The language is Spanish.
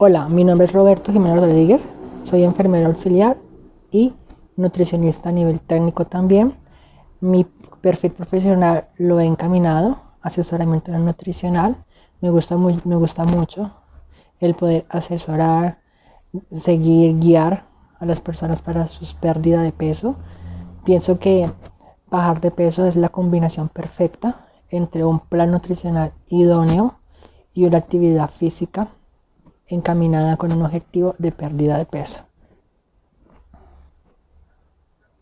Hola, mi nombre es Roberto Jiménez Rodríguez, soy enfermero auxiliar y nutricionista a nivel técnico también. Mi perfil profesional lo he encaminado, asesoramiento nutricional. Me gusta, mucho el poder asesorar, seguir, guiar a las personas para su pérdida de peso. Pienso que bajar de peso es la combinación perfecta entre un plan nutricional idóneo y una actividad física encaminada con un objetivo de pérdida de peso.